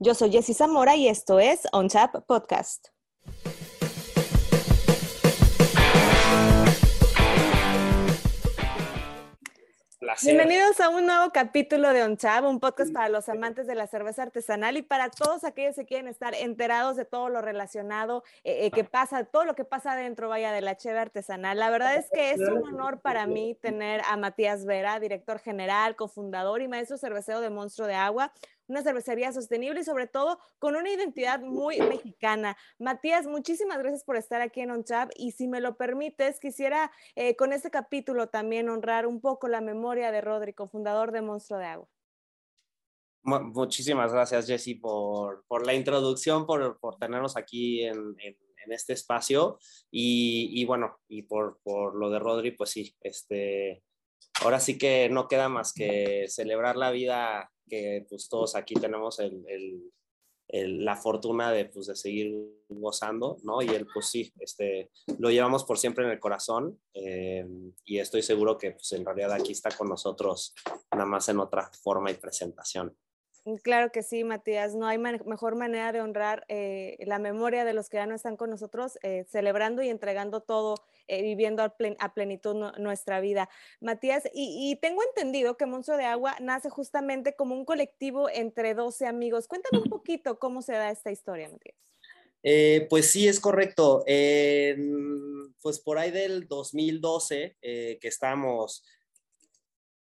Yo soy Jessy Zamora y esto es On Tap Podcast. Bienvenidos a un nuevo capítulo de On Tap, un podcast para los amantes de la cerveza artesanal y para todos aquellos que quieren estar enterados de todo lo relacionado eh, eh, que pasa, todo lo que pasa dentro, vaya, de la cheve artesanal. La verdad es que es un honor para mí tener a Matías Vera, director general, cofundador y maestro cervecero de Monstruo de Agua, una cervecería sostenible y sobre todo con una identidad muy mexicana. Matías, muchísimas gracias por estar aquí en OnChap y si me lo permites, quisiera eh, con este capítulo también honrar un poco la memoria de Rodri, fundador de Monstruo de Agua. Muchísimas gracias, Jessy, por, por, la introducción, por, por tenernos aquí en, este espacio y, y, bueno, y por, por lo de Rodri, pues sí, este, ahora sí que no queda más que celebrar la vida que pues todos aquí tenemos el, el, la fortuna de, pues, de seguir gozando, ¿no? Y él, pues sí, este, lo llevamos por siempre en el corazón eh, y estoy seguro que pues, en realidad aquí está con nosotros, nada más en otra forma y presentación. Mm, claro que sí, Matías. No hay mejor manera de honrar eh, la memoria de los que ya no están con nosotros, eh, celebrando y entregando todo, eh, viviendo a, plenitud nuestra vida. Matías, y, tengo entendido que Monstruo de Agua nace justamente como un colectivo entre 12 amigos. Cuéntame un poquito cómo se da esta historia, Matías. pues sí, es correcto. pues por ahí del 2012 que estamos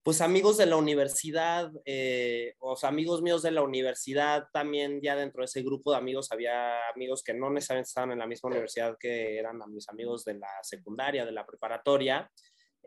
pues amigos de la universidad, eh, o sea, amigos míos de la universidad, también ya dentro de ese grupo de amigos había amigos que no necesariamente estaban en la misma universidad que eran mis amigos de la secundaria, de la preparatoria,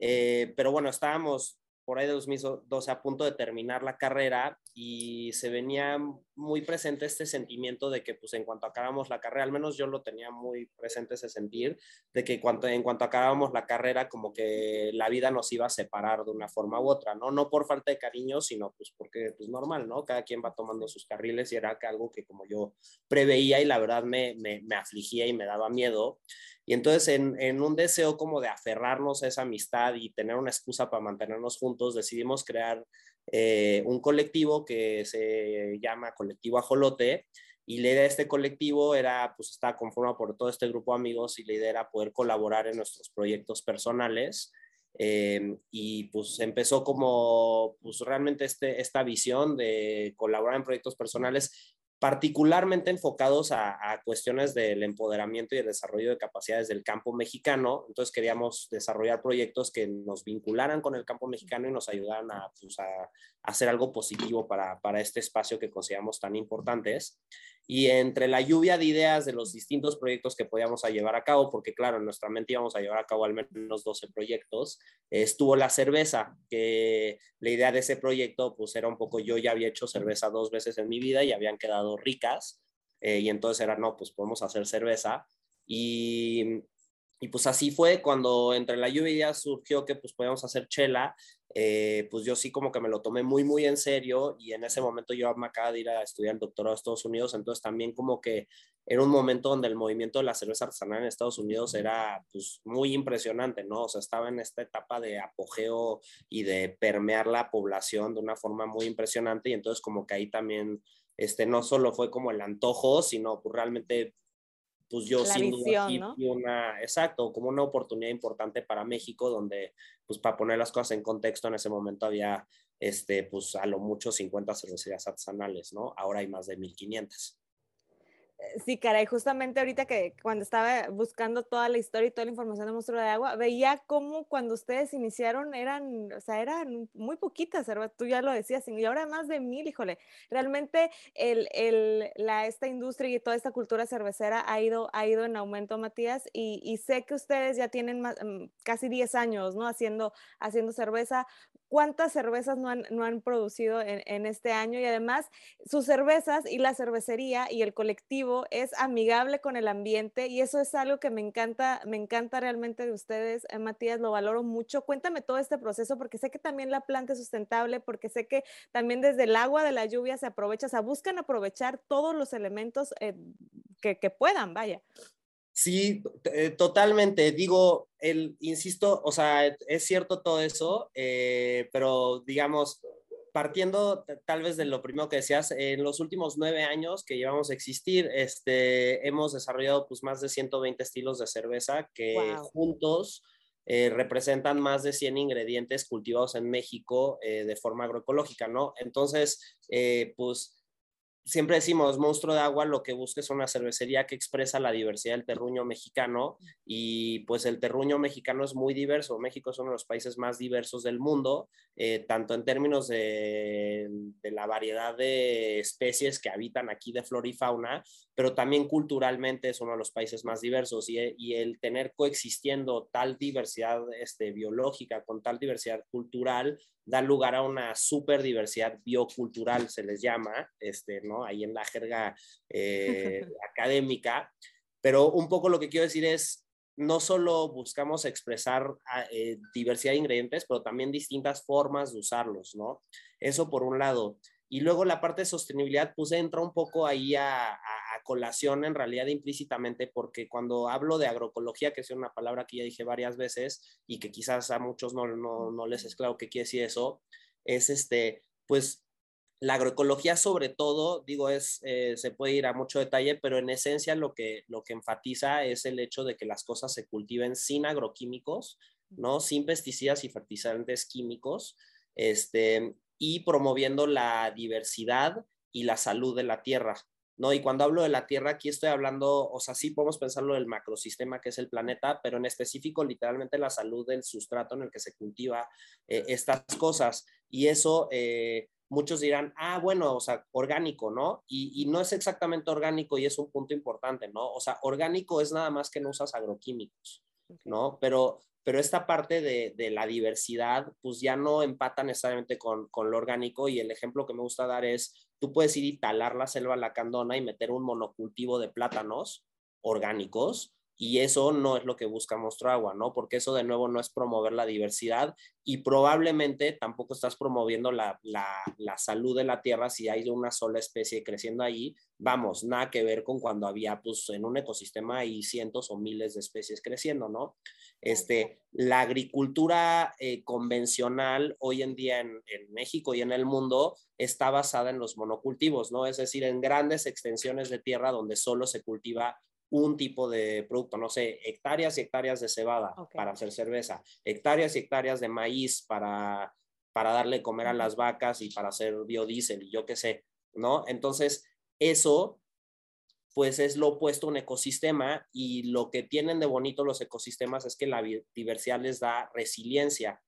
eh, pero bueno, estábamos por ahí de 2012 a punto de terminar la carrera y se venía muy presente este sentimiento de que pues en cuanto acabamos la carrera, al menos yo lo tenía muy presente ese sentir, de que cuanto, en cuanto acabamos la carrera como que la vida nos iba a separar de una forma u otra, ¿no? No por falta de cariño, sino pues porque pues normal, ¿no? Cada quien va tomando sus carriles y era algo que como yo preveía y la verdad me, me, me afligía y me daba miedo. Y entonces en, un deseo como de aferrarnos a esa amistad y tener una excusa para mantenernos juntos, decidimos crear eh, un colectivo que se llama Colectivo Ajolote. Y la idea de este colectivo era, pues está conformado por todo este grupo de amigos y la idea era poder colaborar en nuestros proyectos personales. Eh, y pues empezó como, pues realmente este, esta visión de colaborar en proyectos personales particularmente enfocados a, cuestiones del empoderamiento y el desarrollo de capacidades del campo mexicano. Entonces queríamos desarrollar proyectos que nos vincularan con el campo mexicano y nos ayudaran a, pues, hacer algo positivo para, para, este espacio que consideramos tan importantes y entre la lluvia de ideas de los distintos proyectos que podíamos llevar a cabo, porque claro, en nuestra mente íbamos a llevar a cabo al menos 12 proyectos, estuvo la cerveza, que la idea de ese proyecto pues era un poco, yo ya había hecho cerveza dos veces en mi vida y habían quedado ricas, eh, y entonces era, no, pues podemos hacer cerveza. Y, y pues así fue cuando entre la lluvia surgió que pues podíamos hacer chela eh, pues yo sí como que me lo tomé muy, muy en serio y en ese momento yo me acaba de ir a estudiar el doctorado a Estados Unidos, entonces también como que era un momento donde el movimiento de la cerveza artesanal en Estados Unidos era pues muy impresionante, ¿no? O sea, estaba en esta etapa de apogeo y de permear la población de una forma muy impresionante y entonces como que ahí también, este, no solo fue como el antojo, sino pues realmente pues yo sin duda una, exacto, como una oportunidad importante para México, donde, pues para poner las cosas en contexto, en ese momento había, este, pues a lo mucho 50 cervecerías artesanales, ¿no? Ahora hay más de 1500. Sí, caray, justamente ahorita que cuando estaba buscando toda la historia y toda la información de Monstruo de Agua, veía cómo cuando ustedes iniciaron eran, o sea, eran muy poquitas, tú ya lo decías, y ahora más de mil, híjole, realmente el, el, la, esta industria y toda esta cultura cervecera ha ido, ha ido en aumento, Matías, y, y sé que ustedes ya tienen mm, casi 10 años, ¿no? Haciendo, haciendo cerveza, cuántas cervezas no han, no han producido en, este año y además sus cervezas y la cervecería y el colectivo es amigable con el ambiente y eso es algo que me encanta, me encanta realmente de ustedes, eh, Matías, lo valoro mucho. Cuéntame todo este proceso porque sé que también la planta es sustentable, porque sé que también desde el agua de la lluvia se aprovecha, o sea, buscan aprovechar todos los elementos eh, que puedan, vaya. Sí, eh, totalmente. Digo, el, insisto, o sea, es cierto todo eso, eh, pero digamos, partiendo tal vez de lo primero que decías, en los últimos nueve años que llevamos a existir, este, hemos desarrollado pues más de 120 estilos de cerveza que juntos eh, representan más de 100 ingredientes cultivados en México eh, de forma agroecológica, ¿no? Entonces, eh, pues siempre decimos, monstruo de agua, lo que busca es una cervecería que expresa la diversidad del terruño mexicano y pues el terruño mexicano es muy diverso. México es uno de los países más diversos del mundo, eh, tanto en términos de, la variedad de especies que habitan aquí de flora y fauna, pero también culturalmente es uno de los países más diversos y, el tener coexistiendo tal diversidad este, biológica con tal diversidad cultural da lugar a una super diversidad biocultural, se les llama, este, ¿no? Ahí en la jerga eh, académica. Pero un poco lo que quiero decir es, no solo buscamos expresar ah, eh, diversidad de ingredientes, pero también distintas formas de usarlos, ¿no? Eso por un lado. Y luego la parte de sostenibilidad, pues entra un poco ahí a, colación en realidad implícitamente, porque cuando hablo de agroecología, que es una palabra que ya dije varias veces y que quizás a muchos no, no, no les es claro qué quiere decir eso, es este, pues la agroecología sobre todo, digo, es, eh, se puede ir a mucho detalle, pero en esencia lo que, lo que enfatiza es el hecho de que las cosas se cultiven sin agroquímicos, ¿no? Sin pesticidas y fertilizantes químicos, este, y promoviendo la diversidad y la salud de la tierra. ¿no? Y cuando hablo de la Tierra, aquí estoy hablando, o sea, sí podemos pensarlo del macrosistema que es el planeta, pero en específico literalmente la salud del sustrato en el que se cultiva eh, estas cosas. Y eso, eh, muchos dirán, ah, bueno, o sea, orgánico, ¿no? Y, y, no es exactamente orgánico y es un punto importante, ¿no? O sea, orgánico es nada más que no usas agroquímicos, ¿no? Pero pero esta parte de, de, la diversidad, pues ya no empata necesariamente con, con, lo orgánico y el ejemplo que me gusta dar es, tú puedes ir y talar la selva lacandona y meter un monocultivo de plátanos orgánicos y eso no es lo que busca Monstruo Agua, ¿no? Porque eso de nuevo no es promover la diversidad y probablemente tampoco estás promoviendo la, salud de la tierra si hay una sola especie creciendo ahí. Vamos, nada que ver con cuando había, pues en un ecosistema hay cientos o miles de especies creciendo, ¿no? Este, la agricultura eh, convencional hoy en día en, en México y en el mundo está basada en los monocultivos, ¿no? Es decir, en grandes extensiones de tierra donde solo se cultiva un tipo de producto, no sé, hectáreas y hectáreas de cebada para hacer cerveza, hectáreas y hectáreas de maíz para, para darle comer a las vacas y para hacer biodiesel y yo qué sé, ¿no? Entonces, eso pues es lo opuesto a un ecosistema y lo que tienen de bonito los ecosistemas es que la diversidad les da resiliencia.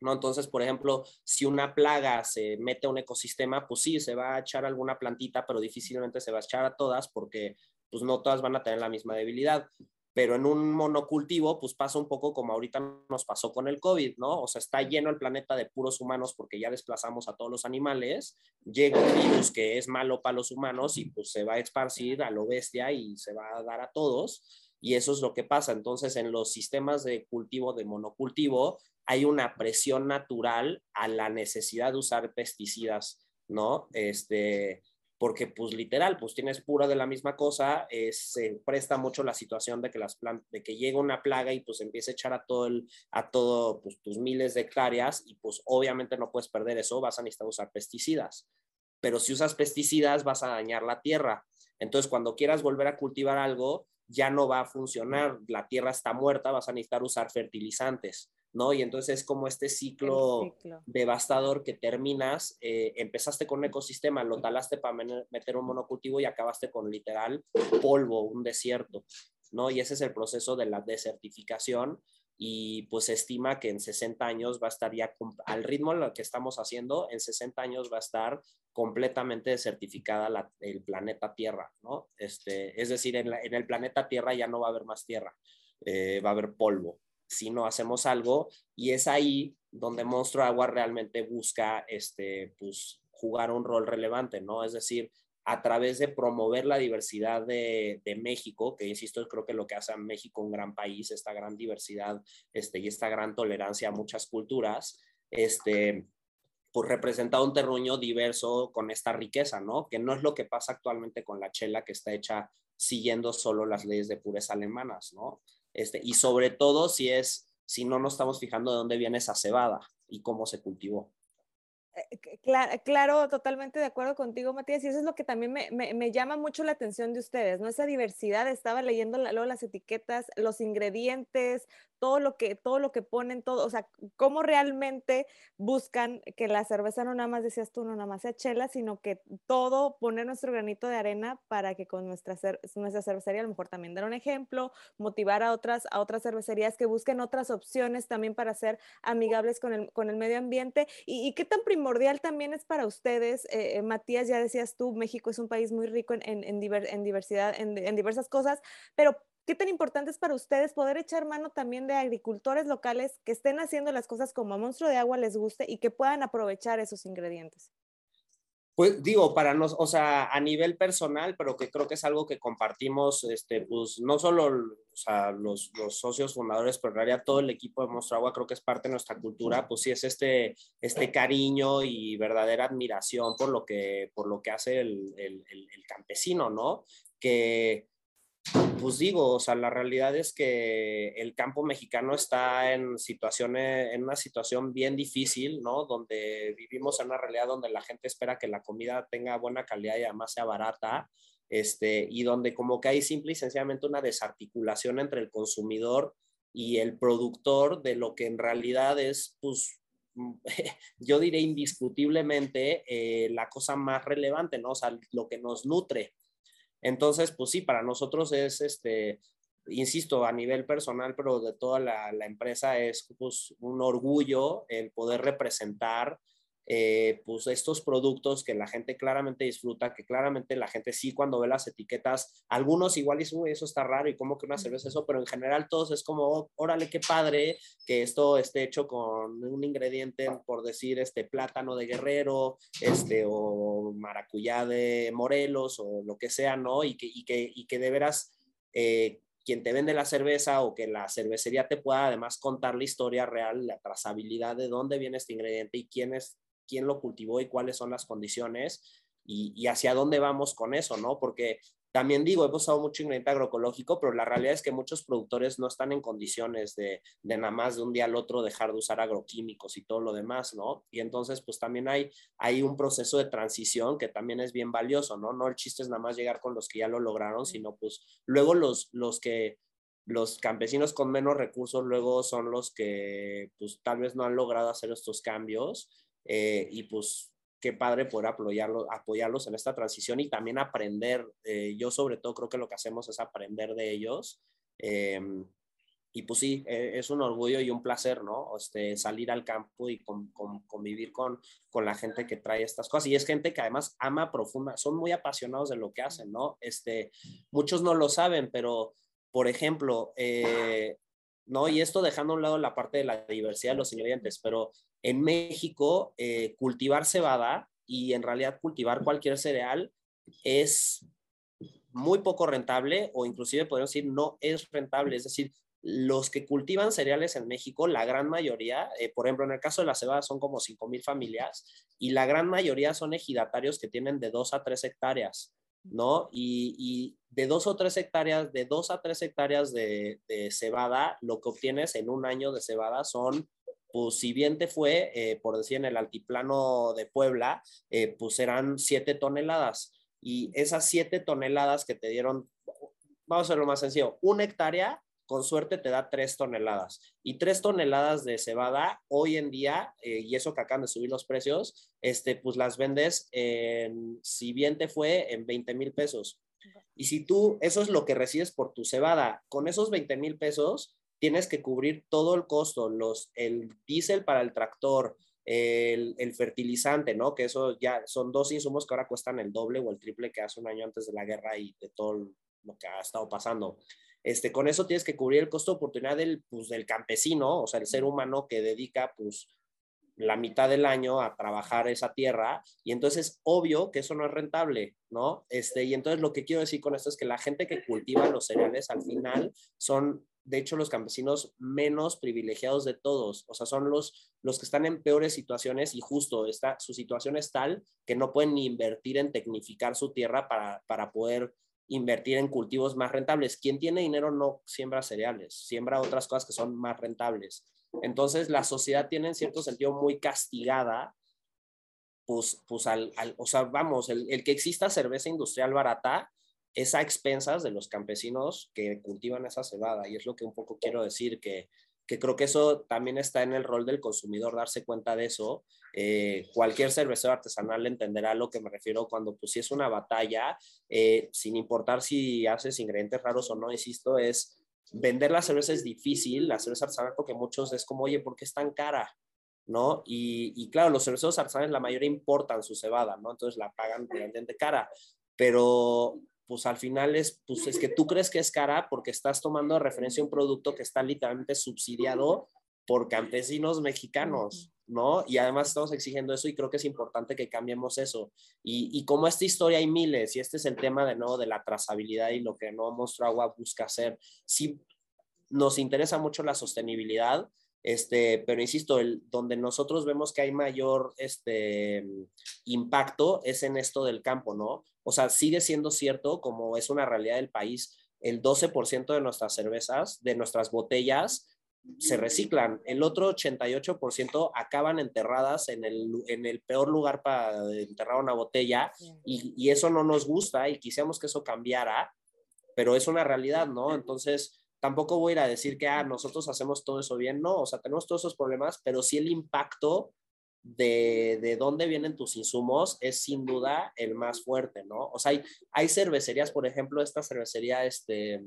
¿No? Entonces, por ejemplo, si una plaga se mete a un ecosistema, pues sí, se va a echar alguna plantita, pero difícilmente se va a echar a todas porque pues no todas van a tener la misma debilidad. Pero en un monocultivo, pues pasa un poco como ahorita nos pasó con el COVID, ¿no? O sea, está lleno el planeta de puros humanos porque ya desplazamos a todos los animales, llega un virus que es malo para los humanos y pues se va a esparcir a lo bestia y se va a dar a todos. Y eso es lo que pasa. Entonces, en los sistemas de cultivo de monocultivo, hay una presión natural a la necesidad de usar pesticidas, ¿no? Este, porque pues literal, pues tienes pura de la misma cosa, eh, se presta mucho la situación de que las de que llega una plaga y pues empieza a echar a todo el, a todo pues tus miles de hectáreas y pues obviamente no puedes perder eso, vas a necesitar usar pesticidas. Pero si usas pesticidas vas a dañar la tierra. Entonces cuando quieras volver a cultivar algo, ya no va a funcionar, la tierra está muerta, vas a necesitar usar fertilizantes. ¿No? Y entonces es como este ciclo, devastador que terminas, eh, empezaste con un ecosistema, lo talaste para meter un monocultivo y acabaste con literal polvo, un desierto, ¿no? Y ese es el proceso de la desertificación y pues se estima que en 60 años va a estar ya, al ritmo en lo que estamos haciendo, en 60 años va a estar completamente desertificada el planeta Tierra, ¿no? Este, es decir, en, el planeta Tierra ya no va a haber más tierra, eh, va a haber polvo si no hacemos algo y es ahí donde Monstruo Agua realmente busca este, pues, jugar un rol relevante, ¿no? Es decir, a través de promover la diversidad de, México, que insisto, creo que lo que hace a México un gran país, esta gran diversidad este, y esta gran tolerancia a muchas culturas, este, pues representa un terruño diverso con esta riqueza, ¿no? Que no es lo que pasa actualmente con la chela que está hecha siguiendo solo las leyes de pureza alemanas, ¿no? Este, y sobre todo si es, si no nos estamos fijando de dónde viene esa cebada y cómo se cultivó. Eh, claro, totalmente de acuerdo contigo, Matías, y eso es lo que también me, me, llama mucho la atención de ustedes, ¿no? Esa diversidad, estaba leyendo luego las etiquetas, los ingredientes, todo lo que, todo lo que ponen, todo, o sea, cómo realmente buscan que la cerveza no nada más, decías tú, no nada más sea chela, sino que todo, poner nuestro granito de arena para que con nuestra, nuestra cervecería a lo mejor también dar un ejemplo, motivar a otras, a otras cervecerías que busquen otras opciones también para ser amigables con el, con el medio ambiente. ¿Y, qué tan primordial también es para ustedes, eh, eh, Matías, ya decías tú, México es un país muy rico en, en, en, diversidad, en, en diversas cosas, pero ¿Qué tan importante es para ustedes poder echar mano también de agricultores locales que estén haciendo las cosas como a monstruo de agua les guste y que puedan aprovechar esos ingredientes? Pues digo, para nos, o sea, a nivel personal, pero que creo que es algo que compartimos, este, pues no solo los, los, socios fundadores, pero en realidad todo el equipo de Monstruo Agua creo que es parte de nuestra cultura, pues sí es este, este cariño y verdadera admiración por lo que, por lo que hace el, el, el campesino, ¿no? Que, pues digo, o sea, la realidad es que el campo mexicano está en situaciones, en una situación bien difícil, ¿no? Donde vivimos en una realidad donde la gente espera que la comida tenga buena calidad y además sea barata, este, y donde como que hay simple y sencillamente una desarticulación entre el consumidor y el productor de lo que en realidad es, pues, yo diré indiscutiblemente eh, la cosa más relevante, ¿no? O sea, lo que nos nutre. Entonces, pues sí, para nosotros es, este, insisto, a nivel personal, pero de toda la, empresa es pues, un orgullo el poder representar eh, pues estos productos que la gente claramente disfruta, que claramente la gente sí cuando ve las etiquetas, algunos igual dicen, uy, eso está raro y como que una cerveza eso, pero en general todos es como, órale, qué padre que esto esté hecho con un ingrediente, por decir, este plátano de guerrero, este, o maracuyá de Morelos, o lo que sea, ¿no? Y que, y que, y que de veras... Eh, quien te vende la cerveza o que la cervecería te pueda además contar la historia real, la trazabilidad de dónde viene este ingrediente y quién es quién lo cultivó y cuáles son las condiciones y, hacia dónde vamos con eso, ¿no? Porque también digo, he usado mucho ingrediente agroecológico, pero la realidad es que muchos productores no están en condiciones de, de, nada más de un día al otro dejar de usar agroquímicos y todo lo demás, ¿no? Y entonces, pues también hay, hay un proceso de transición que también es bien valioso, ¿no? No el chiste es nada más llegar con los que ya lo lograron, sino pues luego los, los que los campesinos con menos recursos luego son los que pues tal vez no han logrado hacer estos cambios eh, y pues qué padre poder apoyarlos, apoyarlos en esta transición y también aprender. Eh, yo sobre todo creo que lo que hacemos es aprender de ellos. Eh, y pues sí, es un orgullo y un placer, ¿no? Este, salir al campo y convivir con, con la gente que trae estas cosas. Y es gente que además ama profunda, son muy apasionados de lo que hacen, ¿no? Este, muchos no lo saben, pero, por ejemplo, ¿no? Y esto dejando a un lado la parte de la diversidad de los ingredientes, pero en México eh, cultivar cebada y en realidad cultivar cualquier cereal es muy poco rentable o inclusive podemos decir no es rentable. Es decir, los que cultivan cereales en México, la gran mayoría, eh, por ejemplo, en el caso de la cebada son como 5 mil familias y la gran mayoría son ejidatarios que tienen de 2 a 3 hectáreas. ¿No? Y, de dos o tres hectáreas, de dos a tres hectáreas de, cebada, lo que obtienes en un año de cebada son, pues si bien te fue, eh, por decir, en el altiplano de Puebla, eh, pues serán siete toneladas. Y esas siete toneladas que te dieron, vamos a hacerlo más sencillo, una hectárea con suerte te da tres toneladas. Y tres toneladas de cebada hoy en día, eh, y eso que acaban de subir los precios, este, pues las vendes, en, si bien te fue, en 20 mil pesos. Y si tú, eso es lo que recibes por tu cebada, con esos 20 mil pesos tienes que cubrir todo el costo, los, el diésel para el tractor, el, el, fertilizante, ¿no? Que eso ya son dos insumos que ahora cuestan el doble o el triple que hace un año antes de la guerra y de todo lo que ha estado pasando. Este, con eso tienes que cubrir el costo de oportunidad del, pues, del campesino, o sea, el ser humano que dedica pues, la mitad del año a trabajar esa tierra y entonces es obvio que eso no es rentable, ¿no? Este, y entonces lo que quiero decir con esto es que la gente que cultiva los cereales al final son, de hecho, los campesinos menos privilegiados de todos, o sea, son los, los que están en peores situaciones y justo está, su situación es tal que no pueden ni invertir en tecnificar su tierra para, para poder invertir en cultivos más rentables. Quien tiene dinero no siembra cereales, siembra otras cosas que son más rentables. Entonces, la sociedad tiene en cierto sentido muy castigada pues, pues al, o sea, vamos, el, el, que exista cerveza industrial barata es a expensas de los campesinos que cultivan esa cebada. Y es lo que un poco quiero decir, que, que creo que eso también está en el rol del consumidor, darse cuenta de eso. Eh, cualquier cervecero artesanal entenderá a lo que me refiero cuando, pues, si es una batalla, eh, sin importar si haces ingredientes raros o no, insisto, es vender la cerveza es difícil, la cerveza artesanal, porque muchos es como, oye, ¿por qué es tan cara? ¿no? Y, y, claro, los cerveceros artesanales la mayoría importan su cebada, ¿no? Entonces la pagan realmente cara, pero pues al final es, pues es que tú crees que es cara porque estás tomando de referencia un producto que está literalmente subsidiado por campesinos mexicanos, ¿no? Y además estamos exigiendo eso y creo que es importante que cambiemos eso. Y, y como esta historia hay miles, y este es el tema de nuevo de la trazabilidad y lo que no Monstruo Agua busca hacer, sí nos interesa mucho la sostenibilidad, este, pero insisto, el, donde nosotros vemos que hay mayor este, impacto es en esto del campo, ¿no? O sea, sigue siendo cierto, como es una realidad del país, el 12% de nuestras cervezas, de nuestras botellas, se reciclan. El otro 88% acaban enterradas en el, en el peor lugar para enterrar una botella y, y eso no nos gusta y quisiéramos que eso cambiara, pero es una realidad, ¿no? Entonces, tampoco voy a ir a decir que, ah, nosotros hacemos todo eso bien, no, o sea, tenemos todos esos problemas, pero sí el impacto de, de dónde vienen tus insumos es sin duda el más fuerte, ¿no? O sea, hay, hay cervecerías, por ejemplo, esta cervecería, este,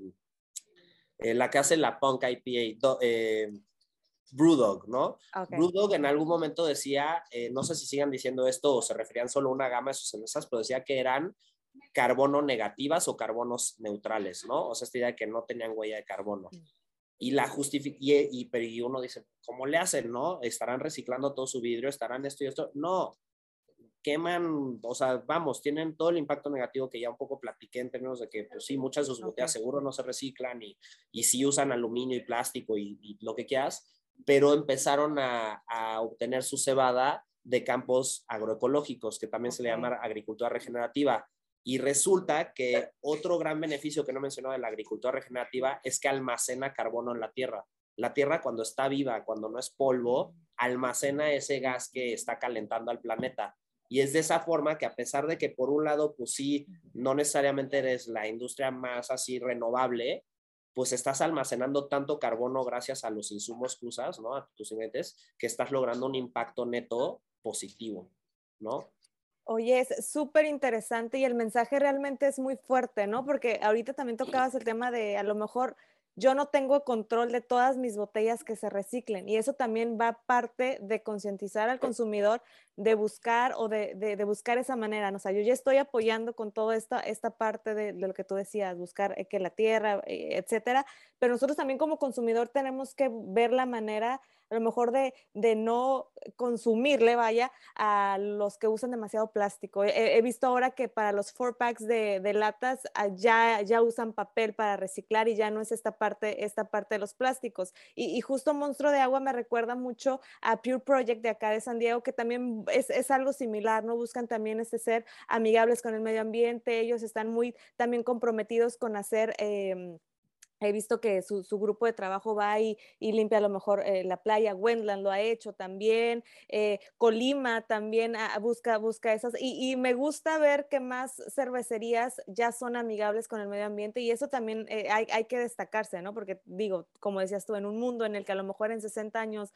eh, la que hace la Punk IPA, eh, Brewdog, ¿no? Brewdog en algún momento decía, eh, no sé si sigan diciendo esto o se referían solo a una gama de sus cervezas, pero decía que eran carbono negativas o carbonos neutrales, ¿no? O sea, esta idea de que no tenían huella de carbono. Y la justifica, y, y, uno dice, ¿cómo le hacen, no? ¿Estarán reciclando todo su vidrio? ¿Estarán esto y esto? No, queman, o sea, vamos, tienen todo el impacto negativo que ya un poco platiqué en términos de que, pues sí, muchas de sus botellas seguro no se reciclan y, y sí usan aluminio y plástico y, y lo que quieras, pero empezaron a, a, obtener su cebada de campos agroecológicos, que también se le llama agricultura regenerativa. Y resulta que otro gran beneficio que no mencionó de la agricultura regenerativa es que almacena carbono en la tierra. La tierra cuando está viva, cuando no es polvo, almacena ese gas que está calentando al planeta. Y es de esa forma que a pesar de que por un lado, pues sí, no necesariamente eres la industria más así renovable, pues estás almacenando tanto carbono gracias a los insumos que usas, ¿no? A tus ingredientes, que estás logrando un impacto neto positivo, ¿no? Oye, es súper interesante y el mensaje realmente es muy fuerte, ¿no? Porque ahorita también tocabas el tema de a lo mejor yo no tengo control de todas mis botellas que se reciclen y eso también va parte de concientizar al consumidor de buscar o de, de, de, buscar esa manera. ¿no? O sea, yo ya estoy apoyando con toda esta, esta parte de, de lo que tú decías, buscar eh, que la tierra, eh, etcétera, pero nosotros también como consumidor tenemos que ver la manera a lo mejor de, de no consumirle, vaya, a los que usan demasiado plástico. He, visto ahora que para los four packs de, de latas ah, ya, ya usan papel para reciclar y ya no es esta parte, esta parte de los plásticos. Y, justo Monstruo de Agua me recuerda mucho a Pure Project de acá de San Diego, que también es, es algo similar, ¿no? Buscan también este ser amigables con el medio ambiente, ellos están muy también comprometidos con hacer... Eh, He visto que su, su, grupo de trabajo va y, y limpia a lo mejor eh, la playa, Wendland lo ha hecho también, eh, Colima también a, busca, busca esas, y, y, me gusta ver que más cervecerías ya son amigables con el medio ambiente y eso también eh, hay, hay, que destacarse, ¿no? Porque digo, como decías tú, en un mundo en el que a lo mejor en 60 años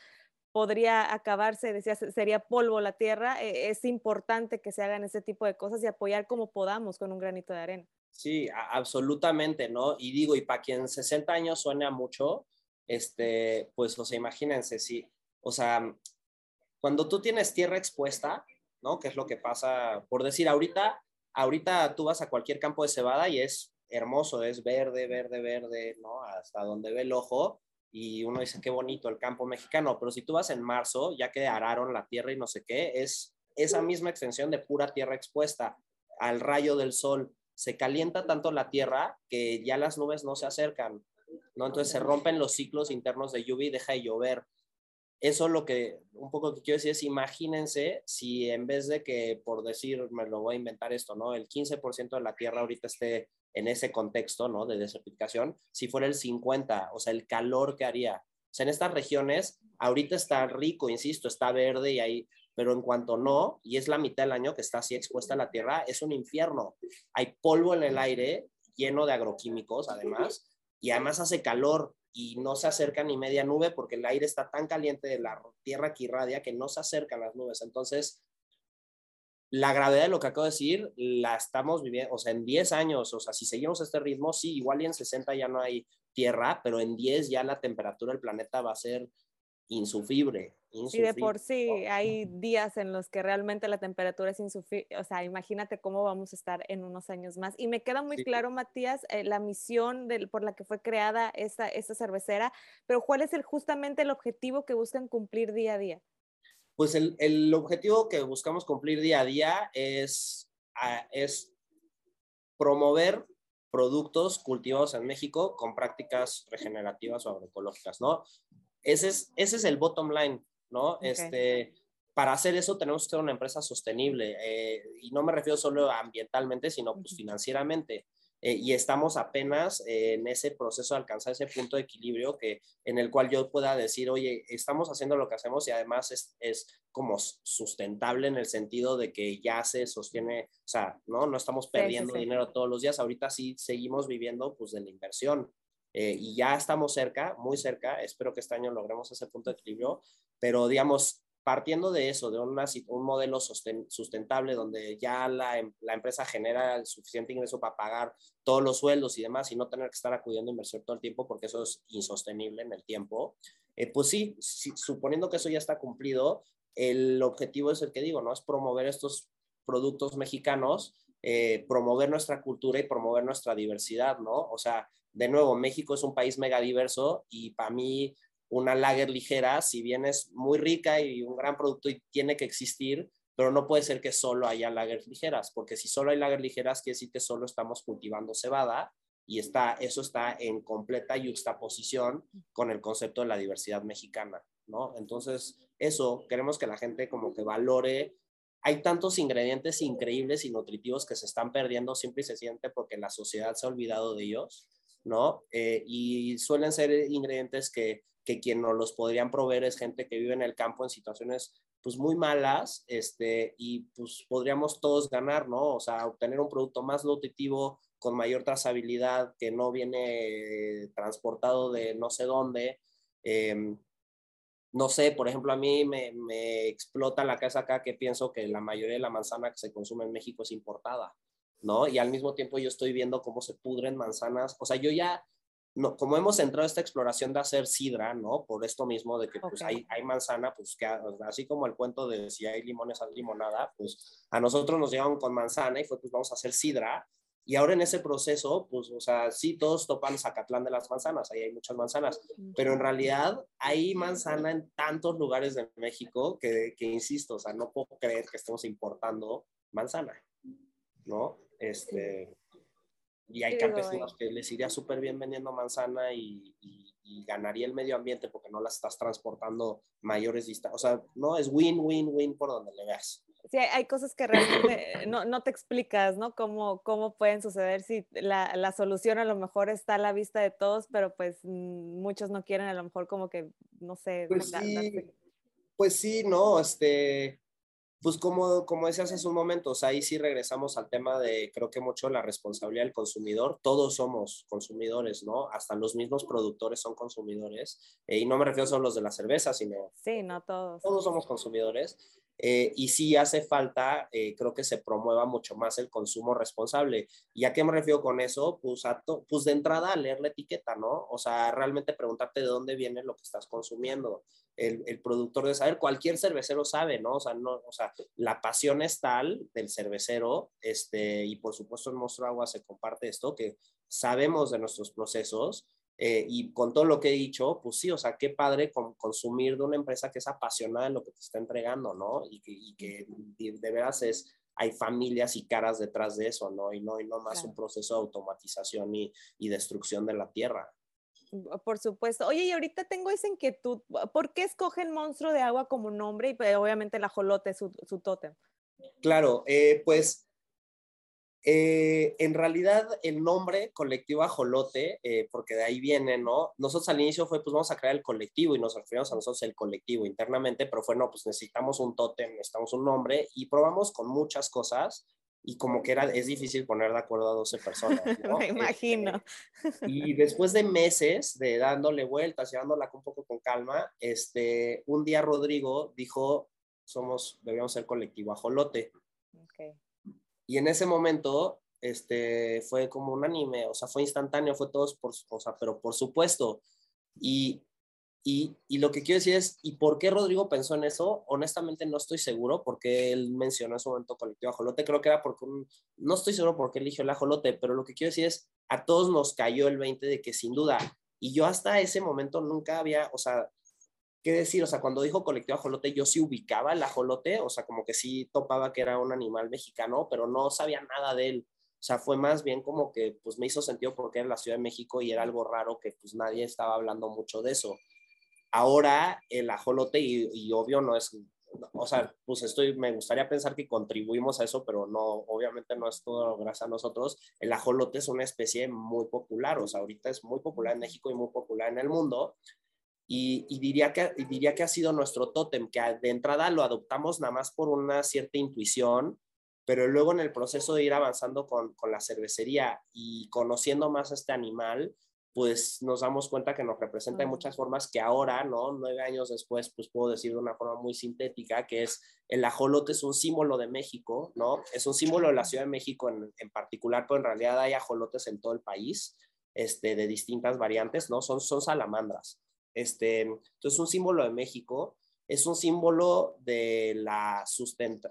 podría acabarse, decías, sería polvo la tierra, eh, es importante que se hagan ese tipo de cosas y apoyar como podamos con un granito de arena. Sí, absolutamente, ¿no? Y digo, y para quien 60 años suena mucho, este, pues, o sea, imagínense, sí, o sea, cuando tú tienes tierra expuesta, ¿no? Que es lo que pasa, por decir, ahorita, ahorita tú vas a cualquier campo de cebada y es hermoso, es verde, verde, verde, ¿no? Hasta donde ve el ojo y uno dice, qué bonito el campo mexicano, pero si tú vas en marzo, ya que araron la tierra y no sé qué, es esa misma extensión de pura tierra expuesta al rayo del sol se calienta tanto la tierra que ya las nubes no se acercan, ¿no? Entonces se rompen los ciclos internos de lluvia y deja de llover. Eso lo que un poco que quiero decir es, imagínense si en vez de que, por decir, me lo voy a inventar esto, ¿no? El 15% de la tierra ahorita esté en ese contexto, ¿no? De desertificación, si fuera el 50, o sea, el calor que haría. O sea, en estas regiones, ahorita está rico, insisto, está verde y hay pero en cuanto no, y es la mitad del año que está así expuesta a la tierra, es un infierno. Hay polvo en el aire lleno de agroquímicos, además, y además hace calor y no se acerca ni media nube porque el aire está tan caliente de la tierra que irradia que no se acercan las nubes. Entonces, la gravedad de lo que acabo de decir la estamos viviendo, o sea, en 10 años, o sea, si seguimos este ritmo, sí, igual y en 60 ya no hay tierra, pero en 10 ya la temperatura del planeta va a ser insufrible. Y de por sí hay días en los que realmente la temperatura es insufrible. O sea, imagínate cómo vamos a estar en unos años más. Y me queda muy claro, Matías, eh, la misión del, por la que fue creada esta, esta cervecera, pero ¿cuál es el, justamente el objetivo que buscan cumplir día a día? Pues el, el objetivo que buscamos cumplir día a día es, ah, es promover productos cultivados en México con prácticas regenerativas o agroecológicas, ¿no? Ese es, ese es el bottom line, ¿no? Este, para hacer eso tenemos que ser una empresa sostenible eh, y no me refiero solo ambientalmente, sino pues financieramente. Eh, y estamos apenas en ese proceso de alcanzar ese punto de equilibrio que, en el cual yo pueda decir, oye, estamos haciendo lo que hacemos y además es, es como sustentable en el sentido de que ya se sostiene, o sea, no, no estamos perdiendo dinero todos los días, ahorita sí seguimos viviendo pues de la inversión. Eh, y ya estamos cerca, muy cerca, espero que este año logremos ese punto de equilibrio, pero digamos, partiendo de eso, de un modelo sustentable donde ya la, em, la, empresa genera el suficiente ingreso para pagar todos los sueldos y demás y no tener que estar acudiendo a inversión todo el tiempo porque eso es insostenible en el tiempo, eh, pues sí, suponiendo que eso ya está cumplido, el objetivo es el que digo, ¿no? Es promover estos productos mexicanos, eh, promover nuestra cultura y promover nuestra diversidad, ¿no? O sea, de nuevo, México es un país mega diverso y para mí una lager ligera, si bien es muy rica y un gran producto y tiene que existir, pero no puede ser que solo haya lagers ligeras, porque si solo hay lagers ligeras, quiere decir que solo estamos cultivando cebada y está, eso está en completa juxtaposición con el concepto de la diversidad mexicana, ¿no? Entonces, eso, queremos que la gente como que valore. Hay tantos ingredientes increíbles y nutritivos que se están perdiendo simple y sencillamente porque la sociedad se ha olvidado de ellos ¿no? Eh, y suelen ser ingredientes que, que quien nos los podrían proveer es gente que vive en el campo en situaciones pues muy malas, este, y pues podríamos todos ganar, ¿no? O sea, obtener un producto más nutritivo, con mayor trazabilidad, que no viene transportado de no sé dónde. Em, no sé, por ejemplo, a mí me, me, explota la casa acá que pienso que la mayoría de la manzana que se consume en México es importada. ¿no? Y al mismo tiempo yo estoy viendo cómo se pudren manzanas. O sea, yo ya, no, como hemos entrado a esta exploración de hacer sidra, ¿no? Por esto mismo de que pues hay, hay manzana, pues que así como el cuento de si hay limones, hay limonada, pues a nosotros nos llevan con manzana y fue pues vamos a hacer sidra. Y ahora en ese proceso, pues, o sea, sí, todos topan Zacatlán de las manzanas, ahí hay muchas manzanas, pero en realidad hay manzana en tantos lugares de México que, que insisto, o sea, no puedo creer que estemos importando manzana, ¿no? Este, y hay campesinos que les iría súper bien vendiendo manzana y, ganaría el medio ambiente porque no las estás transportando mayores distancias. O sea, no, es win, win, win por donde le veas. Sí, hay cosas que realmente no, no, te explicas, ¿no? Cómo, cómo pueden suceder si la, la, solución a lo mejor está a la vista de todos, pero pues mm, muchos no quieren a lo mejor como que, no sé. Pues sí, pues sí, no, este, pues como, como decías hace un momento, ahí sí regresamos al tema de, creo que mucho la responsabilidad del consumidor. Todos somos consumidores, ¿no? Hasta los mismos productores son consumidores. Eh, y no me refiero solo a los de la cerveza, sino... Sí, no todos. Todos somos consumidores. Eh, y sí hace falta, eh, creo que se promueva mucho más el consumo responsable. ¿Y a qué me refiero con eso? Pues, a pues de entrada a leer la etiqueta, ¿no? O sea, realmente preguntarte de dónde viene lo que estás consumiendo. El, el, productor de saber, cualquier cervecero sabe, ¿no? O sea, no, o sea, la pasión es tal del cervecero, este, y por supuesto en Monstruo Agua se comparte esto, que sabemos de nuestros procesos, eh, y con todo lo que he dicho, pues sí, o sea, qué padre consumir de una empresa que es apasionada en lo que te está entregando, ¿no? Y que, y que de veras es, hay familias y caras detrás de eso, ¿no? Y no, y no más un proceso de automatización y, y, destrucción de la tierra. Por supuesto. Oye, y ahorita tengo esa inquietud, ¿por qué escogen monstruo de agua como nombre y pues, obviamente el ajolote, su, su tótem? Claro, eh, pues Eh, en realidad, el nombre colectivo ajolote, eh, porque de ahí viene, ¿no? Nosotros al inicio fue, pues vamos a crear el colectivo y nos referimos a nosotros el colectivo internamente, pero fue, no, pues necesitamos un tótem, necesitamos un nombre y probamos con muchas cosas y como que era, es difícil poner de acuerdo a 12 personas. ¿no? Me imagino. Este, y después de meses de dándole vueltas, llevándola un poco con calma, este, un día Rodrigo dijo, somos, debíamos ser colectivo ajolote. Okay. Y en ese momento, este, fue como un anime, o sea, fue instantáneo, fue todos por, o sea, pero por supuesto. Y, y, y, lo que quiero decir es, ¿y por qué Rodrigo pensó en eso? Honestamente no estoy seguro, porque él mencionó en su momento colectivo ajolote, creo que era porque, un, no estoy seguro por qué eligió el ajolote, pero lo que quiero decir es, a todos nos cayó el 20 de que sin duda, y yo hasta ese momento nunca había, o sea, qué decir, o sea, cuando dijo colectivo ajolote, yo sí ubicaba el ajolote, o sea, como que sí topaba que era un animal mexicano, pero no sabía nada de él. O sea, fue más bien como que pues me hizo sentido porque era la Ciudad de México y era algo raro que pues nadie estaba hablando mucho de eso. Ahora el ajolote y, obvio no es, o sea, pues estoy, me gustaría pensar que contribuimos a eso, pero no, obviamente no es todo gracias a nosotros. El ajolote es una especie muy popular, o sea, ahorita es muy popular en México y muy popular en el mundo. Y, diría, que, diría que ha sido nuestro tótem, que de entrada lo adoptamos nada más por una cierta intuición, pero luego en el proceso de ir avanzando con, con la cervecería y conociendo más a este animal, pues nos damos cuenta que nos representa de muchas formas que ahora, ¿no? Nueve años después, pues puedo decir de una forma muy sintética, que es el ajolote es un símbolo de México, ¿no? Es un símbolo de la Ciudad de México en, en particular, pero en realidad hay ajolotes en todo el país, este, de distintas variantes, ¿no? Son, son salamandras. Este, entonces, un símbolo de México es un símbolo de la,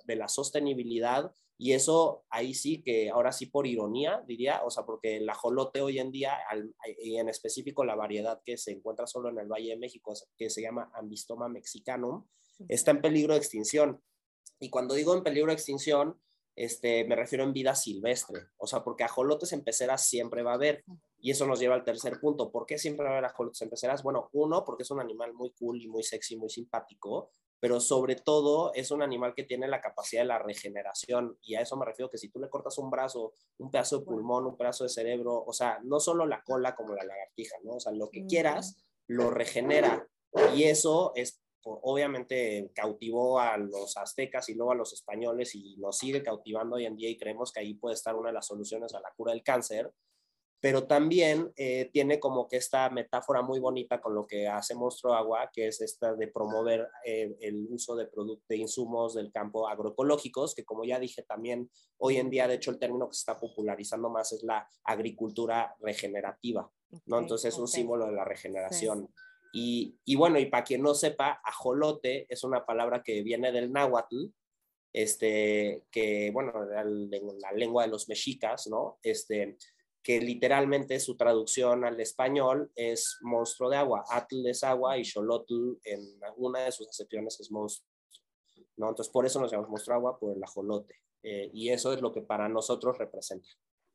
de la sostenibilidad y eso ahí sí que ahora sí por ironía diría, o sea, porque el ajolote hoy en día, y en específico la variedad que se encuentra solo en el Valle de México, que se llama Ambistoma mexicanum, está en peligro de extinción. Y cuando digo en peligro de extinción, este, me refiero en vida silvestre, o sea, porque ajolotes en peceras siempre va a haber. Y eso nos lleva al tercer punto. ¿Por qué siempre va a haber ajolotes en peceras? Bueno, uno, porque es un animal muy cool y muy sexy, muy simpático, pero sobre todo es un animal que tiene la capacidad de la regeneración. Y a eso me refiero que si tú le cortas un brazo, un pedazo de pulmón, un pedazo de cerebro, o sea, no solo la cola como la lagartija, ¿no? O sea, lo que quieras, lo regenera. Y eso es obviamente cautivó a los aztecas y luego a los españoles y nos sigue cautivando hoy en día y creemos que ahí puede estar una de las soluciones a la cura del cáncer, pero también eh, tiene como que esta metáfora muy bonita con lo que hace Monstruo Agua, que es esta de promover eh, el uso de productos, de insumos del campo agroecológicos, que como ya dije también hoy en día, de hecho el término que se está popularizando más es la agricultura regenerativa, ¿no? Entonces es un símbolo de la regeneración. Y, bueno, y para quien no sepa, ajolote es una palabra que viene del náhuatl, este, que, bueno, la lengua de los mexicas, ¿no? Este, que literalmente su traducción al español es monstruo de agua. Atl es agua y xolotl en alguna de sus acepciones es monstruo. ¿no? Entonces, por eso nos llamamos monstruo agua, por el ajolote. Eh, y eso es lo que para nosotros representa.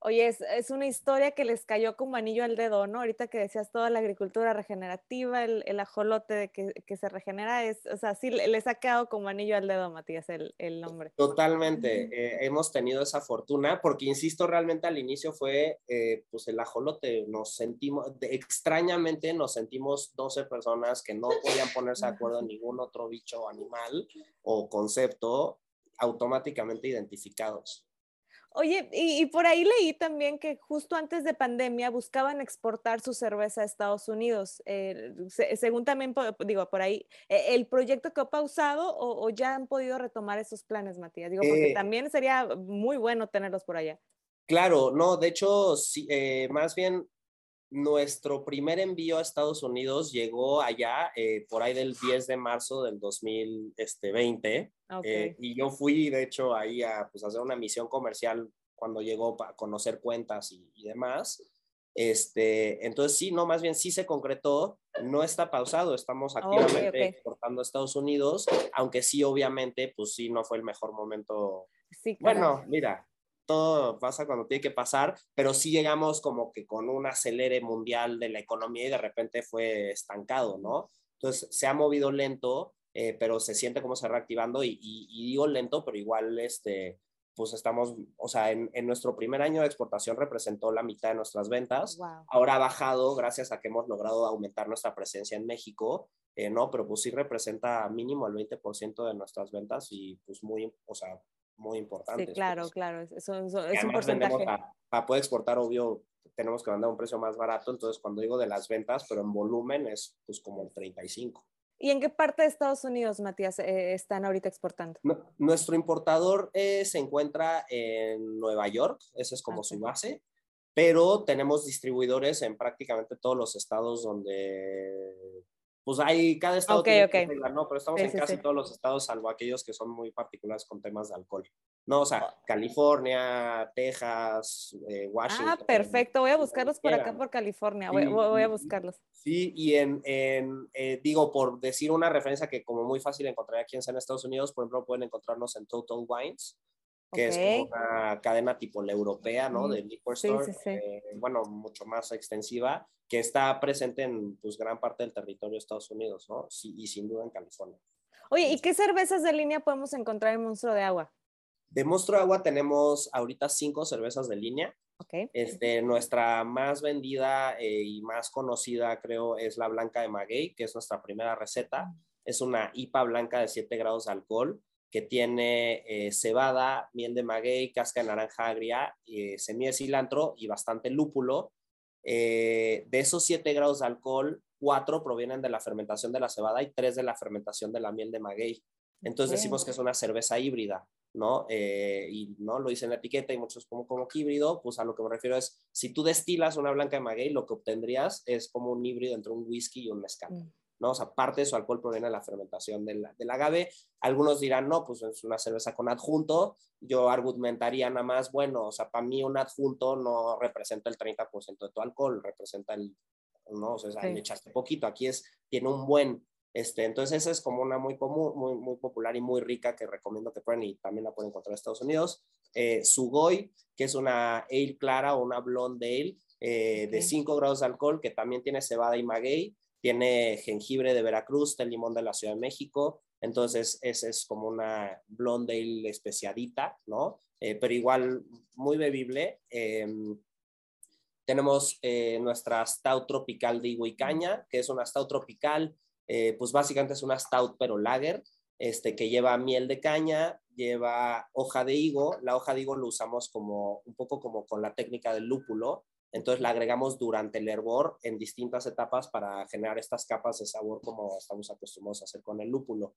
Oye, es, una historia que les cayó como anillo al dedo, ¿no? Ahorita que decías toda la agricultura regenerativa, el, ajolote de que, se regenera, es, o sea, sí les ha quedado como anillo al dedo, Matías, el, nombre. Totalmente, eh, hemos tenido esa fortuna, porque insisto, realmente al inicio fue, eh, pues el ajolote, nos sentimos, extrañamente nos sentimos 12 personas que no podían ponerse de acuerdo en ningún otro bicho animal o concepto automáticamente identificados. Oye, y, por ahí leí también que justo antes de pandemia buscaban exportar su cerveza a Estados Unidos. Eh, según también, digo, por ahí, eh, ¿el proyecto que ha pausado o, ya han podido retomar esos planes, Matías? Digo, porque eh también sería muy bueno tenerlos por allá. Claro, no, de hecho, sí, más bien nuestro primer envío a Estados Unidos llegó allá por ahí del 10 de marzo del 2020 eh, y yo fui, de hecho, ahí a pues, hacer una misión comercial cuando llegó para conocer cuentas y, demás. Este, entonces sí, no, más bien sí se concretó, no está pausado, estamos activamente exportando a Estados Unidos, aunque sí, obviamente, pues sí, no fue el mejor momento. Sí, Bueno, mira, todo pasa cuando tiene que pasar, pero sí llegamos como que con un acelere mundial de la economía y de repente fue estancado, ¿no? Entonces se ha movido lento, eh, pero se siente como se reactivando y, y, digo lento, pero igual este, pues estamos, o sea, en, en, nuestro primer año de exportación representó la mitad de nuestras ventas. Wow. Ahora ha bajado gracias a que hemos logrado aumentar nuestra presencia en México, eh, ¿no? Pero pues sí representa mínimo el 20% de nuestras ventas y pues muy, o sea, muy importante. Sí, claro, claro, eso, eso, es un porcentaje. Para, para poder exportar, obvio, tenemos que mandar un precio más barato, entonces cuando digo de las ventas, pero en volumen es pues como el 35. ¿Y en qué parte de Estados Unidos, Matías, eh, están ahorita exportando? No, nuestro importador eh, se encuentra en Nueva York, esa es como Okay. su base, pero tenemos distribuidores en prácticamente todos los estados donde, pues hay, cada estado Ok, tiene ok. su regla, ¿no? Pero estamos Sí, en sí, casi sí. todos los estados, salvo aquellos que son muy particulares con temas de alcohol. No, o Ah. sea, California, Texas, eh, Washington. Ah, perfecto. Voy a buscarlos por acá por California. Voy, a buscarlos. Sí, y en, en eh, digo, por decir una referencia que como muy fácil encontrar aquí en Estados Unidos, por ejemplo, pueden encontrarnos en Total Wines, que es como una cadena tipo la europea, ¿no? Mm, De liquor sí, store, sí, sí. eh, bueno, mucho más extensiva, que está presente en pues, gran parte del territorio de Estados Unidos, ¿no? Sí, y sin duda en California. Oye, ¿y qué cervezas de línea podemos encontrar en Monstruo de Agua? De Monstruo de Agua tenemos ahorita cinco cervezas de línea. Ok. Este, nuestra más vendida eh, y más conocida, creo, es la blanca de Maguey, que es nuestra primera receta. Es una IPA blanca de 7 grados de alcohol que tiene eh, cebada, miel de maguey, casca de naranja agria, eh, semilla de cilantro y bastante lúpulo. Eh, de esos 7 grados de alcohol, 4 provienen de la fermentación de la cebada y 3 de la fermentación de la miel de maguey. Entonces decimos que es una cerveza híbrida, ¿no? Eh, y no lo dice en la etiqueta y muchos como, como que híbrido, pues a lo que me refiero es, si tú destilas una blanca de maguey, lo que obtendrías es como un híbrido entre un whisky y un mezcal. Mm. ¿No? O sea, parte de su alcohol proviene de la fermentación del, del agave. Algunos dirán, no, pues es una cerveza con adjunto. Yo argumentaría nada más, bueno, o sea, para mí un adjunto no representa el 30% de tu alcohol, representa el, ¿no? O sea, Sí. echaste poquito. Aquí es, tiene un buen, este, entonces esa es como una muy común, muy, muy popular y muy rica que recomiendo que prueben y también la pueden encontrar en Estados Unidos. Eh, Sugoi, que es una ale clara o una blonde ale eh, de Ok. 5 grados de alcohol, que también tiene cebada y maguey, tiene jengibre de Veracruz, el limón de la Ciudad de México, entonces esa es como una blonde ale especiadita, ¿no? Eh, pero igual muy bebible. Eh, tenemos eh, nuestra stout tropical de Iguicaña, que es una stout tropical, pues básicamente es una stout pero lager, este, que lleva miel de caña, lleva hoja de higo, la hoja de higo lo usamos como un poco como con la técnica del lúpulo, entonces la agregamos durante el hervor en distintas etapas para generar estas capas de sabor como estamos acostumbrados a hacer con el lúpulo.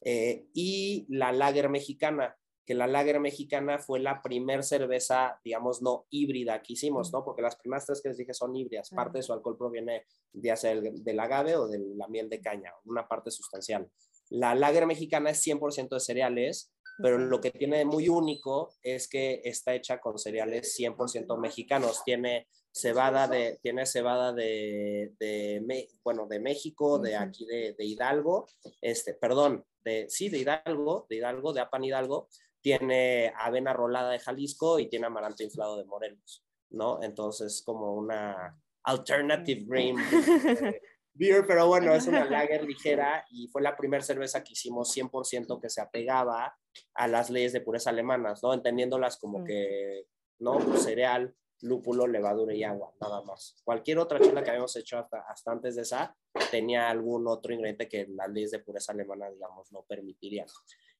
Eh, y la lager mexicana, que la lager mexicana fue la primer cerveza, digamos, no híbrida que hicimos, ¿no? Porque las primeras tres que les dije son híbridas. Parte de su alcohol proviene ya sea del, del agave o de la miel de caña, una parte sustancial. La lager mexicana es 100% de cereales, pero lo que tiene muy único es que está hecha con cereales 100% mexicanos. Tiene cebada de, tiene cebada de, de bueno, de México, de aquí de, de Hidalgo, este, perdón, de, sí, de Hidalgo, de Hidalgo, de Apan Hidalgo, tiene avena rolada de Jalisco y tiene amaranto inflado de Morelos, ¿no? Entonces, como una alternative eh, beer, pero bueno, es una lager ligera y fue la primera cerveza que hicimos 100% que se apegaba a las leyes de pureza alemanas, ¿no? Entendiéndolas como Mm. que, ¿no? Pues cereal, lúpulo, levadura y agua, nada más. Cualquier otra chela que habíamos hecho hasta, hasta antes de esa tenía algún otro ingrediente que las leyes de pureza alemana, digamos, no permitirían.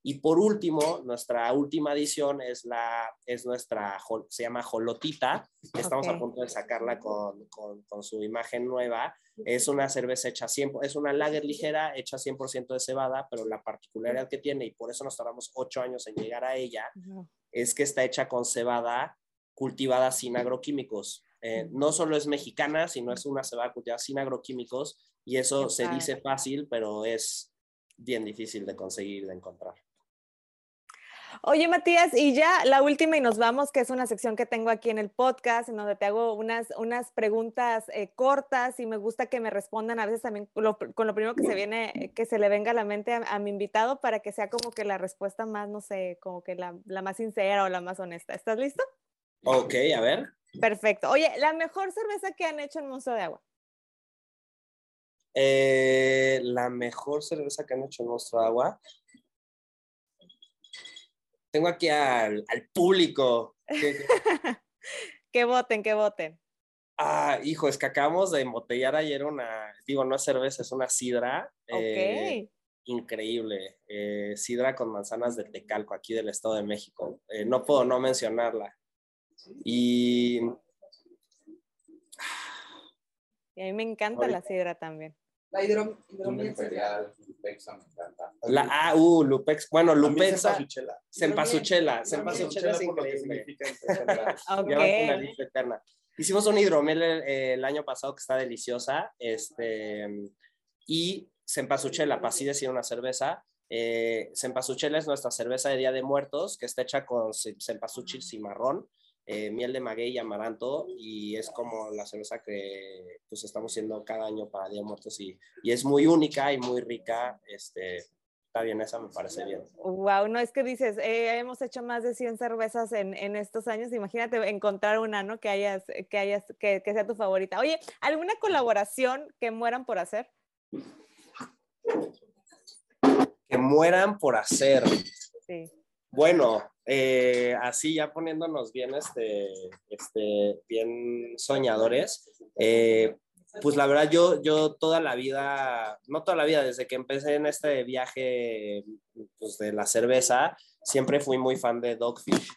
Y por último, nuestra última edición es, la, es nuestra, se llama Jolotita, estamos Ok. a punto de sacarla con, con, con su imagen nueva. Es una cerveza hecha 100, es una lager ligera hecha 100% de cebada, pero la particularidad que tiene, y por eso nos tardamos ocho años en llegar a ella, es que está hecha con cebada cultivada sin agroquímicos. Eh, no solo es mexicana, sino es una cebada cultivada sin agroquímicos y eso Qué se padre. dice fácil, pero es bien difícil de conseguir, de encontrar. Oye, Matías, y ya la última y nos vamos, que es una sección que tengo aquí en el podcast, en donde te hago unas, unas preguntas eh, cortas y me gusta que me respondan a veces también con lo, con lo primero que se viene, eh, que se le venga a la mente a, a mi invitado para que sea como que la respuesta más, no sé, como que la, la más sincera o la más honesta. ¿Estás listo? Ok, a ver. Perfecto. Oye, la mejor cerveza que han hecho en Monstruo de Agua. Eh, la mejor cerveza que han hecho en nuestro agua. Tengo aquí al, al público. que voten, que voten. Ah, hijo, es que acabamos de embotellar ayer una, digo, no es cerveza, es una sidra. Ok. increíble. Eh, sidra con manzanas de Tecalco, aquí del Estado de México. Eh, no puedo no mencionarla. Y... y a mí me encanta la sidra también. La hidrom imperial, Lupexa me encanta. La, ah, uh, Lupex. Bueno, Lupexa. Cempasúchela Cempasúchela es por lo que increíble. significa en general. Ok. Ya va con la lista eterna. Hicimos un hidromel el, el año pasado que está deliciosa. Este, y Cempasúchela, para así decir una cerveza. Eh, Cempasúchela es nuestra cerveza de Día de Muertos, que está hecha con ce- cempasúchil cimarrón, eh, miel de maguey y amaranto, y es como la cerveza que pues estamos haciendo cada año para Día de Muertos, y, y es muy única y muy rica. Este, está bien, esa me parece bien. Wow, no es que dices, eh, hemos hecho más de 100 cervezas en, en estos años. Imagínate encontrar una, ¿no? Que hayas, que hayas, que, que sea tu favorita. Oye, ¿alguna colaboración que mueran por hacer? Que mueran por hacer. Sí. Bueno, eh, así ya poniéndonos bien, este, este, bien soñadores, eh, pues la verdad yo, yo toda la vida, no toda la vida, desde que empecé en este viaje pues, de la cerveza, siempre fui muy fan de Dogfish.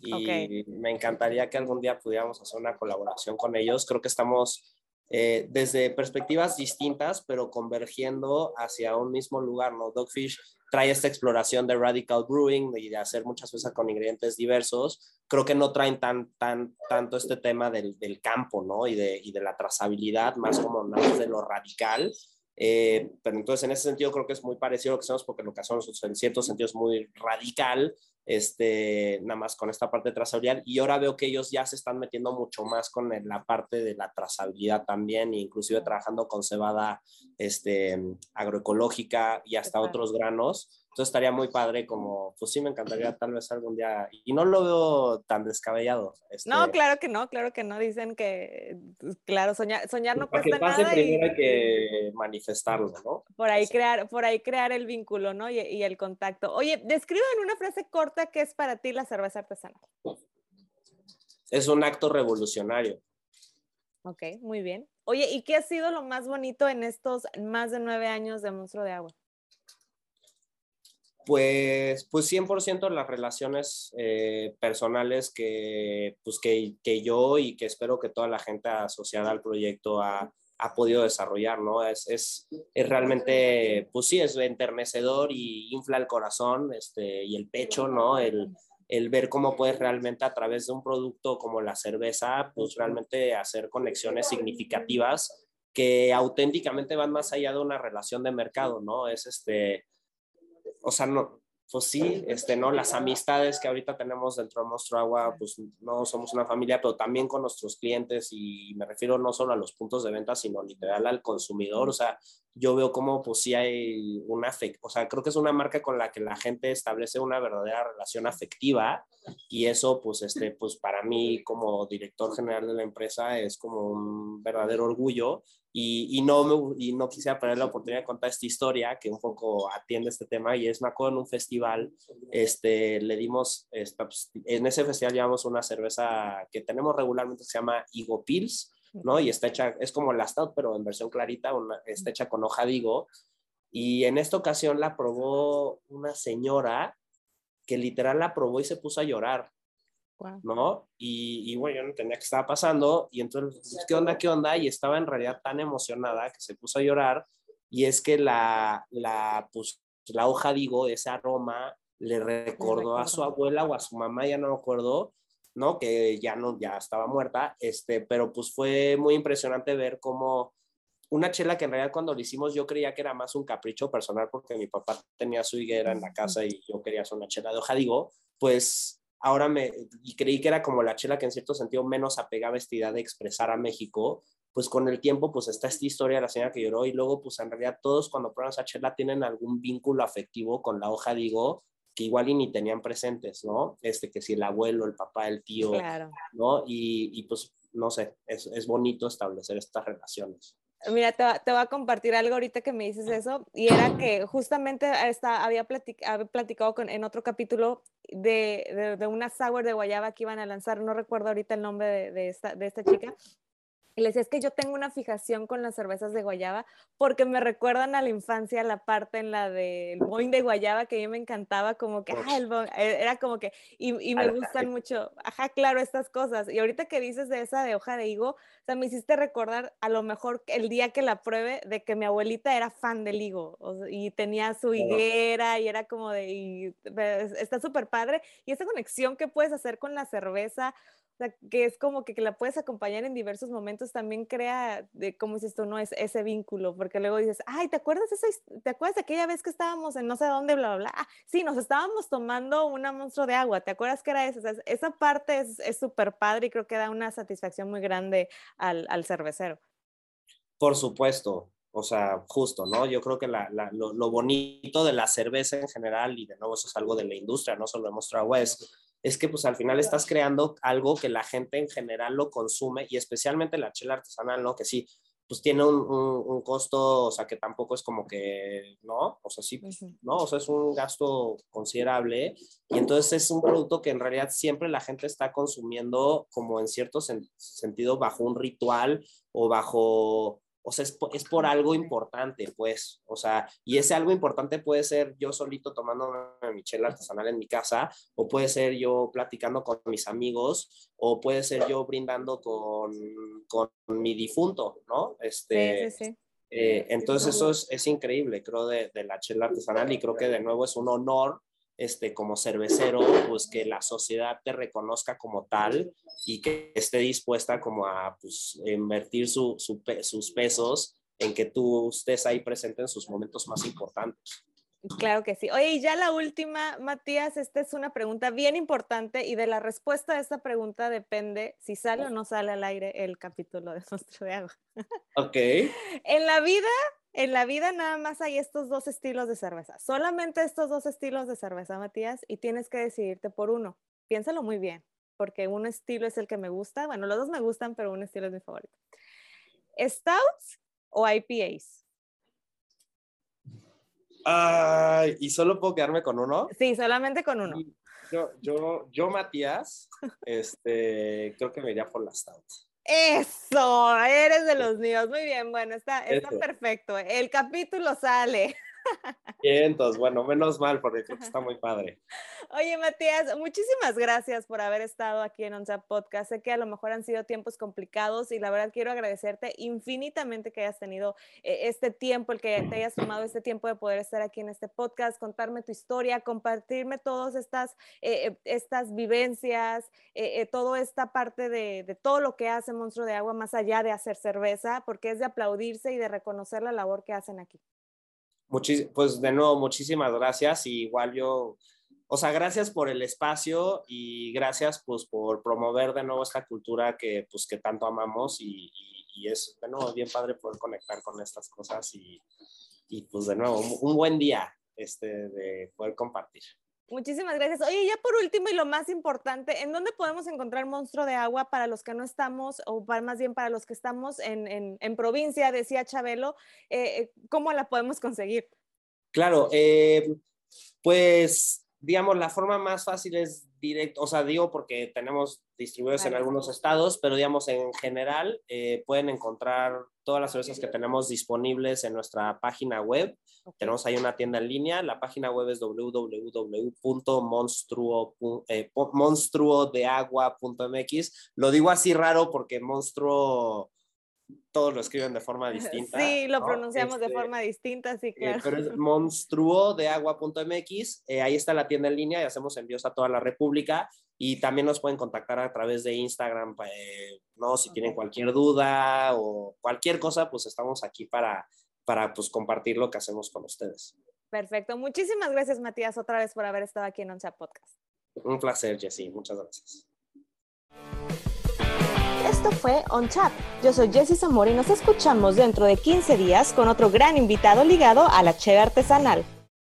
Y me encantaría que algún día pudiéramos hacer una colaboración con ellos. Creo que estamos eh, desde perspectivas distintas, pero convergiendo hacia un mismo lugar, ¿no? Dogfish trae esta exploración de radical brewing y de hacer muchas cosas con ingredientes diversos. Creo que no traen tan, tan, tanto este tema del, del campo, ¿no? Y de, y de la trazabilidad, más como más de lo radical. Eh, pero entonces en ese sentido creo que es muy parecido a lo que hacemos porque lo que hacemos en ciertos sentidos es muy radical, este, nada más con esta parte trazabilidad y ahora veo que ellos ya se están metiendo mucho más con la parte de la trazabilidad también, inclusive trabajando con cebada este, agroecológica y hasta otros granos. Entonces estaría muy padre como, pues sí, me encantaría tal vez algún día, y no lo veo tan descabellado. este, No, claro que no, claro que no. Dicen que, pues, claro, soñar, soñar no Para que cuesta pase nada y primero hay que manifestarlo, ¿no? por ahí crear, por ahí crear el vínculo, ¿no? Y, y el contacto. Oye, describe en una frase corta qué es para ti la cerveza artesanal. Es un acto revolucionario. Ok, muy bien. Oye, ¿y qué ha sido lo más bonito en estos más de nueve años de Monstruo de Agua? Pues, pues 100% las relaciones eh, personales que, pues que, que yo y que espero que toda la gente asociada al proyecto ha, ha podido desarrollar, ¿no? Es, es, es realmente, pues sí, es enternecedor y infla el corazón este, y el pecho, ¿no? El, el ver cómo puedes realmente a través de un producto como la cerveza, pues realmente hacer conexiones significativas que auténticamente van más allá de una relación de mercado, ¿no? Es este, o sea, no, pues sí, este, ¿no? Las amistades que ahorita tenemos dentro de Monstruo Agua, pues no somos una familia, pero también con nuestros clientes y me refiero no solo a los puntos de venta, sino literal al consumidor, o sea, yo veo como pues sí hay una o sea, creo que es una marca con la que la gente establece una verdadera relación afectiva y eso pues este, pues para mí como director general de la empresa es como un verdadero orgullo y, y, no y no quisiera perder la oportunidad de contar esta historia que un poco atiende este tema y es, me acuerdo en un festival, este, le dimos, pues, en ese festival llevamos una cerveza que tenemos regularmente que se llama Higo Pils, ¿no? Y está hecha, es como la Stout, pero en versión clarita, una, está hecha con hoja de higo. Y en esta ocasión la probó una señora que literal la probó y se puso a llorar. Wow. ¿no? Y, y, bueno, yo no entendía qué estaba pasando y entonces, pues, ¿qué onda, qué onda? Y estaba en realidad tan emocionada que se puso a llorar y es que la, la, pues, la hoja, digo, ese aroma le recordó a su abuela o a su mamá, ya no me acuerdo, ¿no? Que ya no, ya estaba muerta, este, pero pues fue muy impresionante ver cómo una chela que en realidad cuando lo hicimos yo creía que era más un capricho personal porque mi papá tenía su higuera en la casa y yo quería hacer una chela de hoja, digo, pues ahora me, y creí que era como la chela que en cierto sentido menos apegaba a esta idea de expresar a México, pues con el tiempo pues está esta historia de la señora que lloró y luego pues en realidad todos cuando prueban esa chela tienen algún vínculo afectivo con la hoja, digo, que igual y ni tenían presentes, ¿no? Este, que si el abuelo, el papá, el tío, claro. ¿no? Y, y, pues, no sé, es, es bonito establecer estas relaciones. Mira, te, te, voy a compartir algo ahorita que me dices eso, y era que justamente esta, había, platicado con, en otro capítulo de, de, una sour de guayaba que iban a lanzar, no recuerdo ahorita el nombre de, de esta, de esta chica, y le decía, es que yo tengo una fijación con las cervezas de guayaba porque me recuerdan a la infancia la parte en la del boing de guayaba que a mí me encantaba, como que, ah, el e, era como que, y, y me gustan mucho, ajá, claro, estas cosas. Y ahorita que dices de esa de hoja de higo, o sea, me hiciste recordar a lo mejor el día que la pruebe de que mi abuelita era fan del higo y tenía su higuera y era como de, y, está súper padre. Y esa conexión que puedes hacer con la cerveza, que es como que, que, la puedes acompañar en diversos momentos, también crea, de, como dices tú, no es ese vínculo, porque luego dices, ay, ¿te acuerdas, esa, ¿te acuerdas de aquella vez que estábamos en no sé dónde, bla, bla, bla? Ah, sí, nos estábamos tomando una monstruo de agua, ¿te acuerdas que era sea, esa parte es súper padre y creo que da una satisfacción muy grande al, al cervecero. Por supuesto, o sea, justo, ¿no? Yo creo que la, la, lo, lo, bonito de la cerveza en general, y de nuevo eso es algo de la industria, no solo de Monstruo Agua, es es que pues al final estás creando algo que la gente en general lo consume y especialmente la chela artesanal, ¿no? Que sí, pues tiene un, un, costo, o sea, que tampoco es como que, ¿no? O sea, sí, ¿no? O sea, es un gasto considerable y entonces es un producto que en realidad siempre la gente está consumiendo como en cierto sentido bajo un ritual o bajo o sea, es, es, por algo importante, pues, o sea, y ese algo importante puede ser yo solito tomando una michela artesanal en mi casa, o puede ser yo platicando con mis amigos, o puede ser yo brindando con, con mi difunto, ¿no? Este, sí, sí, sí. Eh, entonces eso es, es, increíble, creo, de, de la chela artesanal y creo que de nuevo es un honor este, como cervecero, pues que la sociedad te reconozca como tal y que esté dispuesta como a pues, invertir su, sus pesos en que tú estés ahí presente en sus momentos más importantes. Claro que sí. Oye, y ya la última, Matías, esta es una pregunta bien importante y de la respuesta a esta pregunta depende si sale o no sale al aire el capítulo de Monstruo de Agua. Ok. en la vida en la vida nada más hay estos dos estilos de cerveza, solamente estos dos estilos de cerveza, Matías, y tienes que decidirte por uno. Piénsalo muy bien, porque un estilo es el que me gusta. Bueno, los dos me gustan, pero un estilo es mi favorito. ¿Stouts o IPAs? Ay, ¿y solo puedo quedarme con uno? Sí, solamente con uno. Yo, yo, yo Matías, este, creo que me iría por la Stout. Eso, eres de los míos. Muy bien, bueno, está, está perfecto. El capítulo sale. Bien, entonces, bueno, menos mal porque creo que está muy padre. Oye, Matías, muchísimas gracias por haber estado aquí en Onza Podcast. Sé que a lo mejor han sido tiempos complicados y la verdad quiero agradecerte infinitamente que hayas tenido eh, este tiempo, el que te hayas tomado este tiempo de poder estar aquí en este podcast, contarme tu historia, compartirme todas estas, eh, eh, estas vivencias, toda esta parte de, de todo lo que hace Monstruo de Agua más allá de hacer cerveza, porque es de aplaudirse y de reconocer la labor que hacen aquí pues de nuevo, muchísimas gracias. Y igual yo, o sea, gracias por el espacio y gracias pues por promover de nuevo esta cultura que pues que tanto amamos y, y, es de nuevo bien padre poder conectar con estas cosas y, y pues de nuevo, un, buen día este, de poder compartir. Muchísimas gracias. Oye, ya por último y lo más importante, ¿en dónde podemos encontrar Monstruo de Agua para los que no estamos, o para, más bien para los que estamos en, en, en provincia, decía Chabelo? Eh, eh, ¿Cómo la podemos conseguir? Claro, eh, pues digamos, la forma más fácil es directo, o sea, digo porque tenemos distribuidos en algunos estados, pero digamos, en general eh, pueden encontrar todas las cervezas que tenemos disponibles en nuestra página web. Tenemos ahí una tienda en línea, la página web es www.monstruodeagua.mx. Lo digo así raro porque monstruo todos lo escriben de forma distinta. Sí, lo pronunciamos de este, forma distinta, sí, eh, claro. pero es monstruodeagua.mx, eh, ahí está la tienda en línea y hacemos envíos a toda la República y también nos pueden contactar a través de Instagram, eh, ¿no? Si tienen cualquier duda o cualquier cosa, pues estamos aquí para, para pues, compartir lo que hacemos con ustedes. Perfecto. Muchísimas gracias, Matías, otra vez por haber estado aquí en Oncha Podcast. Un placer, Jessy. Muchas gracias. Esto fue On Chat. Yo soy Jessie Zamora y nos escuchamos dentro de 15 días con otro gran invitado ligado a la cheve artesanal.